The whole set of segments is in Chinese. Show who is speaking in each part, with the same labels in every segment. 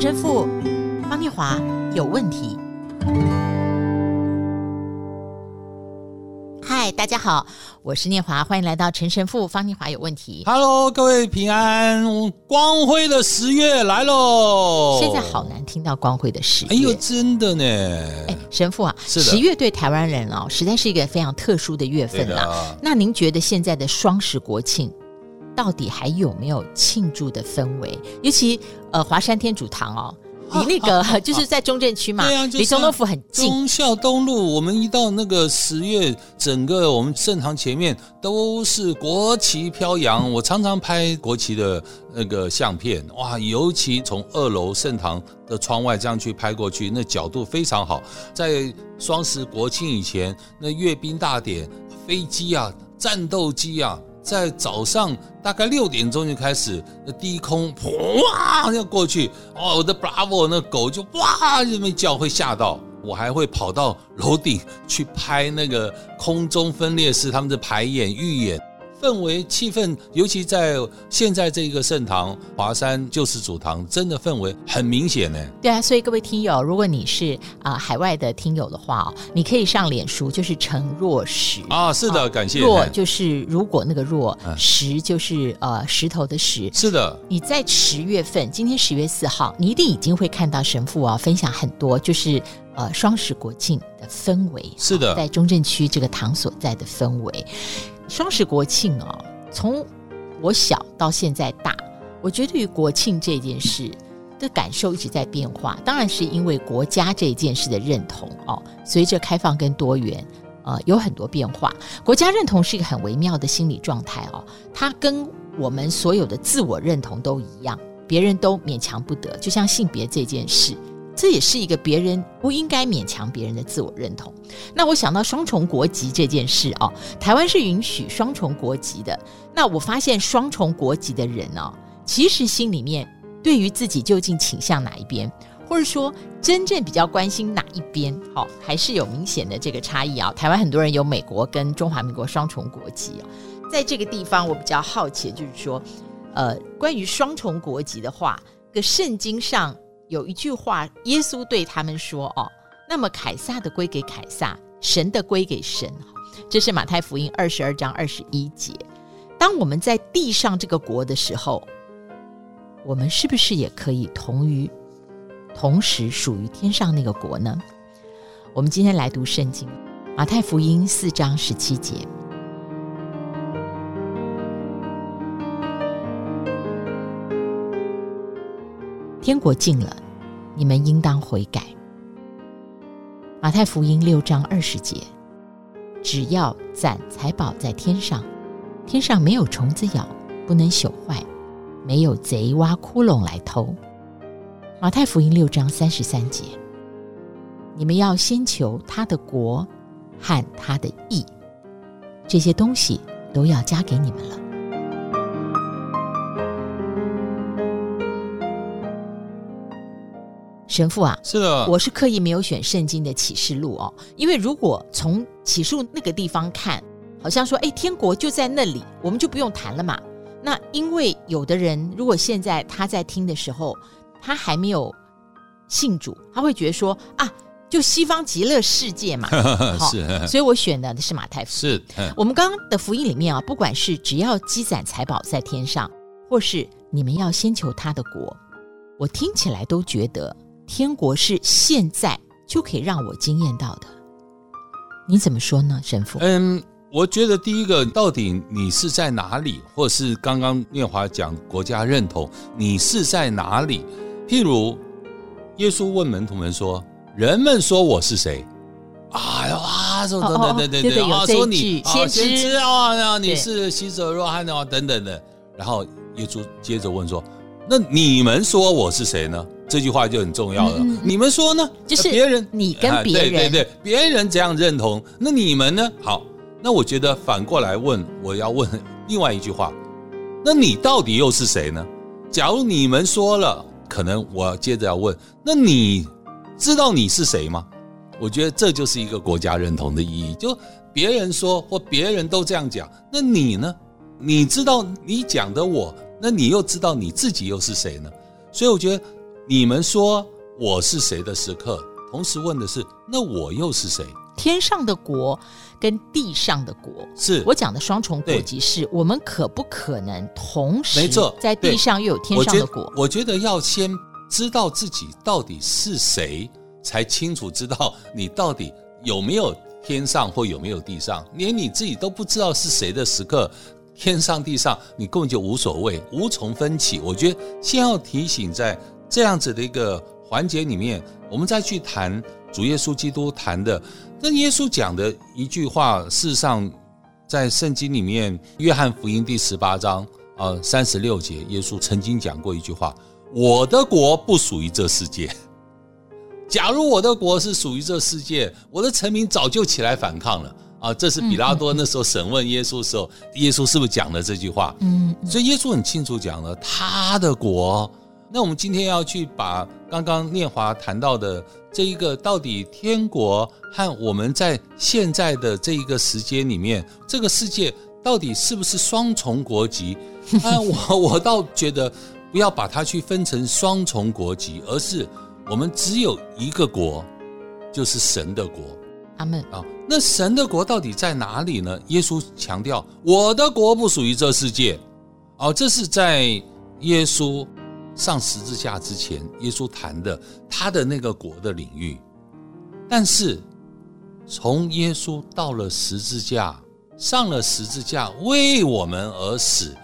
Speaker 1: 陈神父方念华有问题。嗨，大家好，我是念华，欢迎来到陈神父方念华有问题。
Speaker 2: Hello，各位平安，光辉的十月来喽！
Speaker 1: 现在好难听到光辉的十月，
Speaker 2: 哎呦，真的呢！
Speaker 1: 哎，神父啊，十月对台湾人哦，实在是一个非常特殊的月份啦。那您觉得现在的双十国庆到底还有没有庆祝的氛围？尤其呃，华山天主堂哦。离那个就是在中正区嘛，对啊，离总统府很近。
Speaker 2: 忠孝东路，我们一到那个十月，整个我们圣堂前面都是国旗飘扬。我常常拍国旗的那个相片，哇，尤其从二楼圣堂的窗外这样去拍过去，那角度非常好。在双十国庆以前，那阅兵大典，飞机啊，战斗机啊。在早上大概六点钟就开始，那低空哇要过去哦，我的 Bravo 那狗就哇这么叫，会吓到我，还会跑到楼顶去拍那个空中分裂式他们的排演预演。氛围气氛，尤其在现在这个圣堂华山救世主堂，真的氛围很明显呢。
Speaker 1: 对啊，所以各位听友，如果你是啊、呃、海外的听友的话哦，你可以上脸书，就是陈若石
Speaker 2: 啊，是的，感谢。
Speaker 1: 若就是如果那个若，石就是呃石头的石，
Speaker 2: 是的。
Speaker 1: 你在十月份，今天十月四号，你一定已经会看到神父啊分享很多，就是呃双十国庆的氛围，
Speaker 2: 是的，
Speaker 1: 在中正区这个堂所在的氛围。双十国庆哦，从我小到现在大，我觉得对于国庆这件事的感受一直在变化。当然是因为国家这件事的认同哦，随着开放跟多元，呃，有很多变化。国家认同是一个很微妙的心理状态哦，它跟我们所有的自我认同都一样，别人都勉强不得。就像性别这件事。这也是一个别人不应该勉强别人的自我认同。那我想到双重国籍这件事哦，台湾是允许双重国籍的。那我发现双重国籍的人哦，其实心里面对于自己究竟倾向哪一边，或者说真正比较关心哪一边，好，还是有明显的这个差异啊。台湾很多人有美国跟中华民国双重国籍，在这个地方我比较好奇，就是说，呃，关于双重国籍的话，个圣经上。有一句话，耶稣对他们说：“哦，那么凯撒的归给凯撒，神的归给神。”这是马太福音二十二章二十一节。当我们在地上这个国的时候，我们是不是也可以同于同时属于天上那个国呢？我们今天来读圣经，马太福音四章十七节。天国近了，你们应当悔改。马太福音六章二十节，只要攒财宝在天上，天上没有虫子咬，不能朽坏，没有贼挖窟窿来偷。马太福音六章三十三节，你们要先求他的国和他的义，这些东西都要加给你们了。神父啊，
Speaker 2: 是的，
Speaker 1: 我是刻意没有选圣经的启示录哦，因为如果从启示录那个地方看，好像说，哎，天国就在那里，我们就不用谈了嘛。那因为有的人，如果现在他在听的时候，他还没有信主，他会觉得说啊，就西方极乐世界嘛，
Speaker 2: 是，
Speaker 1: 所以我选的是马太福音。
Speaker 2: 是，
Speaker 1: 我们刚刚的福音里面啊，不管是只要积攒财宝在天上，或是你们要先求他的国，我听起来都觉得。天国是现在就可以让我惊艳到的，你怎么说呢，神父？
Speaker 2: 嗯，我觉得第一个，到底你是在哪里，或是刚刚念华讲国家认同，你是在哪里？譬如耶稣问门徒们说：“人们说我是谁？”啊呀，说等等等等等啊，说你先知啊，你是洗者若翰啊，等等的。然后耶稣接着问说：“那你们说我是谁呢？”这句话就很重要了。嗯、你们说呢？
Speaker 1: 就是
Speaker 2: 别人，
Speaker 1: 你跟别人，啊、对对对，
Speaker 2: 别人怎样认同，那你们呢？好，那我觉得反过来问，我要问另外一句话，那你到底又是谁呢？假如你们说了，可能我接着要问，那你知道你是谁吗？我觉得这就是一个国家认同的意义。就别人说或别人都这样讲，那你呢？你知道你讲的我，那你又知道你自己又是谁呢？所以我觉得。你们说我是谁的时刻，同时问的是，那我又是谁？
Speaker 1: 天上的国跟地上的国，
Speaker 2: 是
Speaker 1: 我讲的双重国籍是，我们可不可能同时
Speaker 2: 没错，
Speaker 1: 在地上又有天上的国？
Speaker 2: 我觉，我觉得要先知道自己到底是谁，才清楚知道你到底有没有天上或有没有地上。连你自己都不知道是谁的时刻，天上地上你根本就无所谓，无从分起。我觉得先要提醒，在这样子的一个环节里面，我们再去谈主耶稣基督谈的。那耶稣讲的一句话，事实上，在圣经里面，《约翰福音》第十八章啊三十六节，耶稣曾经讲过一句话：“我的国不属于这世界。假如我的国是属于这世界，我的臣民早就起来反抗了。”啊，这是比拉多那时候审问耶稣的时候，耶稣是不是讲了这句话？嗯，所以耶稣很清楚讲了他的国。那我们今天要去把刚刚念华谈到的这一个，到底天国和我们在现在的这一个时间里面，这个世界到底是不是双重国籍？啊，我我倒觉得不要把它去分成双重国籍，而是我们只有一个国，就是神的国。
Speaker 1: 阿门
Speaker 2: 啊。那神的国到底在哪里呢？耶稣强调，我的国不属于这世界。哦，这是在耶稣。上十字架之前，耶稣谈的他的那个国的领域，但是从耶稣到了十字架，上了十字架为我们而死，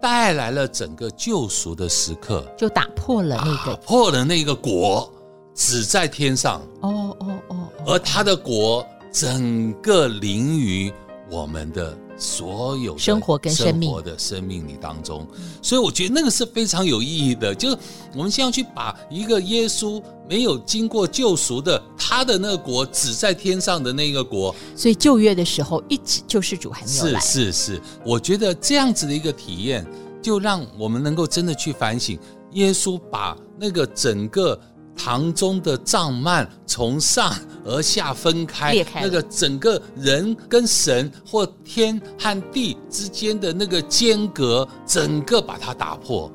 Speaker 2: 带来了整个救赎的时刻，
Speaker 1: 就打破了那个
Speaker 2: 打破了那个国只在天上。
Speaker 1: 哦哦哦，
Speaker 2: 而他的国整个临于我们的。所有
Speaker 1: 生活跟生命
Speaker 2: 的生命里当中，所以我觉得那个是非常有意义的。就是我们先要去把一个耶稣没有经过救赎的他的那个国，只在天上的那个国。
Speaker 1: 所以旧约的时候，一直救世主还没有来。
Speaker 2: 是是是，我觉得这样子的一个体验，就让我们能够真的去反省，耶稣把那个整个。堂中的帐幔从上而下分开，裂开，那个整个人跟神或天和地之间的那个间隔，整个把它打破。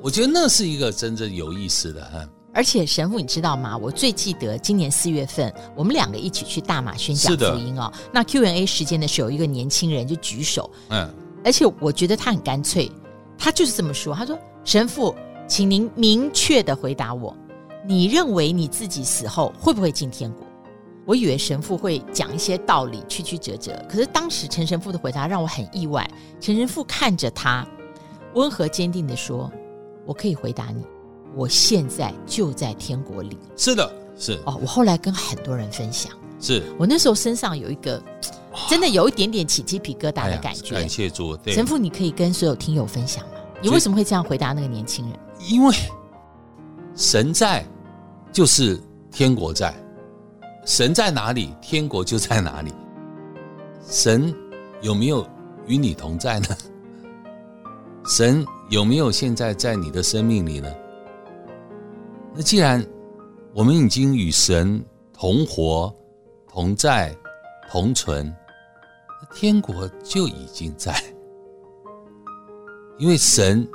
Speaker 2: 我觉得那是一个真正有意思的哈。
Speaker 1: 而且神父，你知道吗？我最记得今年四月份，我们两个一起去大马宣讲福音哦。那 Q&A 时间的时候，有一个年轻人就举手，嗯，而且我觉得他很干脆，他就是这么说：“他说，神父，请您明确的回答我。”你认为你自己死后会不会进天国？我以为神父会讲一些道理，曲曲折折。可是当时陈神父的回答让我很意外。陈神父看着他，温和坚定地说：“我可以回答你，我现在就在天国里。”
Speaker 2: 是的，是
Speaker 1: 哦。我后来跟很多人分享，
Speaker 2: 是
Speaker 1: 我那时候身上有一个真的有一点点起鸡皮疙瘩的感觉。
Speaker 2: 哎、感谢主，对。
Speaker 1: 神父，你可以跟所有听友分享吗？你为什么会这样回答那个年轻人？
Speaker 2: 因为神在。就是天国在，神在哪里，天国就在哪里。神有没有与你同在呢？神有没有现在在你的生命里呢？那既然我们已经与神同活、同在、同存，天国就已经在，因为神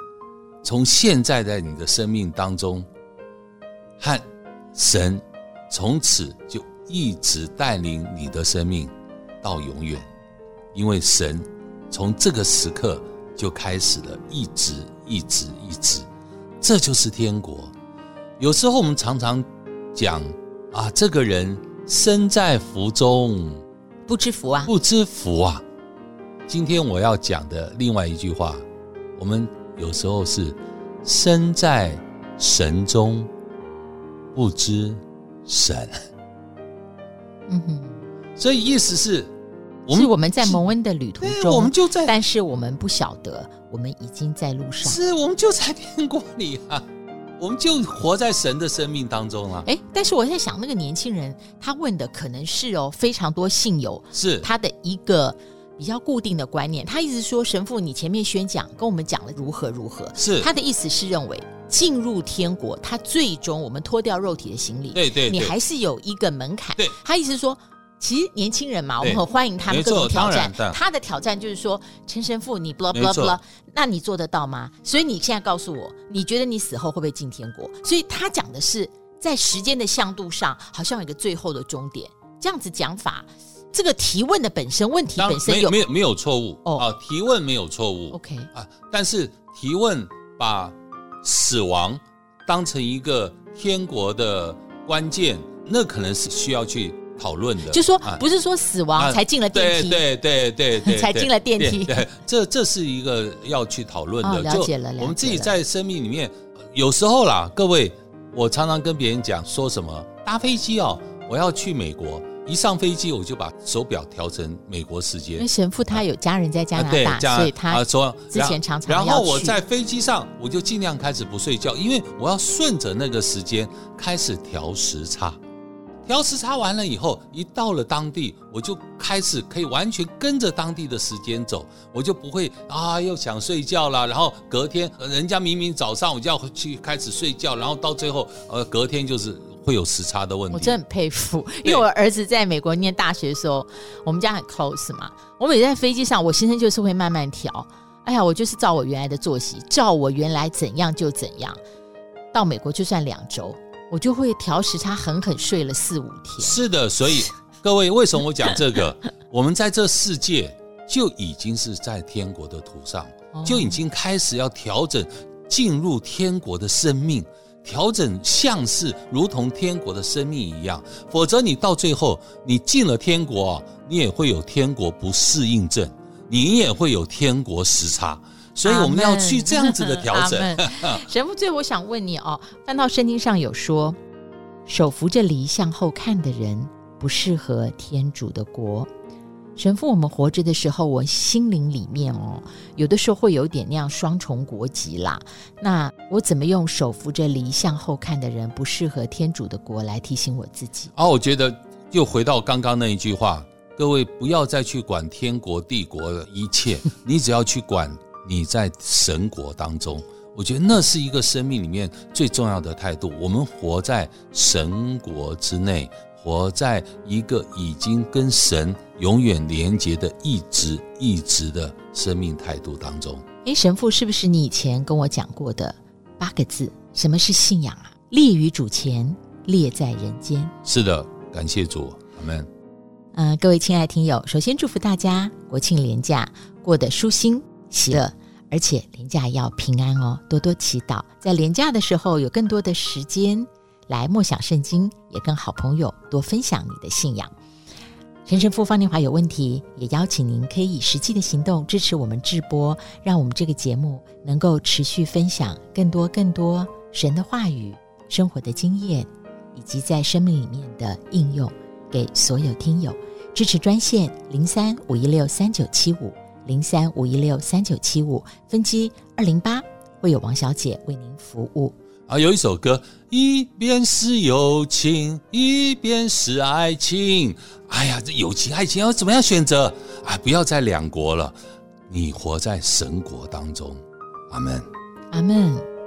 Speaker 2: 从现在在你的生命当中和。神从此就一直带领你的生命到永远，因为神从这个时刻就开始了，一直一直一直，这就是天国。有时候我们常常讲啊，这个人身在福中
Speaker 1: 不知福啊，
Speaker 2: 不知福啊。今天我要讲的另外一句话，我们有时候是身在神中。不知神，
Speaker 1: 嗯哼，
Speaker 2: 所以意思是，
Speaker 1: 我们是我们在蒙恩的旅途中，
Speaker 2: 我们就在，
Speaker 1: 但是我们不晓得，我们已经在路上，
Speaker 2: 是我们就在天国里啊，我们就活在神的生命当中啊。
Speaker 1: 哎，但是我在想，那个年轻人他问的可能是哦，非常多信友
Speaker 2: 是。
Speaker 1: 他的一个比较固定的观念，他一直说神父，你前面宣讲跟我们讲了如何如何，
Speaker 2: 是
Speaker 1: 他的意思是认为。进入天国，他最终我们脱掉肉体的行李，
Speaker 2: 对对，
Speaker 1: 你还是有一个门槛。
Speaker 2: 对，
Speaker 1: 他意思是说，其实年轻人嘛，我们很欢迎他们各种挑战。他的挑战就是说，陈神父，你 blah blah blah，那你做得到吗？所以你现在告诉我，你觉得你死后会不会进天国？所以他讲的是在时间的向度上，好像有一个最后的终点。这样子讲法，这个提问的本身问题本身有
Speaker 2: 没有没有错误哦啊？提问没有错误
Speaker 1: ，OK 啊？
Speaker 2: 但是提问把死亡当成一个天国的关键，那可能是需要去。讨论的，
Speaker 1: 就说不是说死亡才进了电梯，
Speaker 2: 对对对对，
Speaker 1: 才进了电梯。
Speaker 2: 这这是一个要去讨论的。
Speaker 1: 了解了，
Speaker 2: 我们自己在生命里面，有时候啦，各位，我常常跟别人讲说什么搭飞机哦，我要去美国，一上飞机我就把手表调成美国时间。因为
Speaker 1: 神父他有家人在加拿大，所以他说之前常常
Speaker 2: 然后我在飞机上我就尽量开始不睡觉，因为我要顺着那个时间开始调时差。调时差完了以后，一到了当地，我就开始可以完全跟着当地的时间走，我就不会啊又想睡觉了。然后隔天，人家明明早上我就要去开始睡觉，然后到最后，呃，隔天就是会有时差的问题。
Speaker 1: 我真的很佩服，因为我儿子在美国念大学的时候，我们家很 close 嘛。我每次在飞机上，我先生就是会慢慢调。哎呀，我就是照我原来的作息，照我原来怎样就怎样。到美国就算两周。我就会调时差，狠狠睡了四五天。
Speaker 2: 是的，所以各位，为什么我讲这个？我们在这世界就已经是在天国的土上，就已经开始要调整进入天国的生命，调整像是如同天国的生命一样。否则，你到最后你进了天国，你也会有天国不适应症，你也会有天国时差。所以我们要去这样子的调整。
Speaker 1: 神父，最后我想问你哦，翻到圣经上有说，手扶着犁向后看的人不适合天主的国。神父，我们活着的时候，我心灵里面哦，有的时候会有点那样双重国籍啦。那我怎么用手扶着犁向后看的人不适合天主的国来提醒我自己？
Speaker 2: 啊，我觉得又回到刚刚那一句话，各位不要再去管天国帝国的一切，你只要去管。你在神国当中，我觉得那是一个生命里面最重要的态度。我们活在神国之内，活在一个已经跟神永远连接的一直一直的生命态度当中。
Speaker 1: 诶，神父，是不是你以前跟我讲过的八个字？什么是信仰啊？立于主前，列在人间。
Speaker 2: 是的，感谢主，阿门。
Speaker 1: 嗯、呃，各位亲爱听友，首先祝福大家国庆连假过得舒心。喜乐，而且连假要平安哦，多多祈祷，在连假的时候有更多的时间来默想圣经，也跟好朋友多分享你的信仰。陈神父方念华有问题，也邀请您可以以实际的行动支持我们直播，让我们这个节目能够持续分享更多更多神的话语、生活的经验，以及在生命里面的应用，给所有听友。支持专线零三五一六三九七五。零三五一六三九七五分机二零八会有王小姐为您服务
Speaker 2: 啊。有一首歌，一边是友情，一边是爱情。哎呀，这友情爱情要怎么样选择啊？不要在两国了，你活在神国当中。阿门，
Speaker 1: 阿门。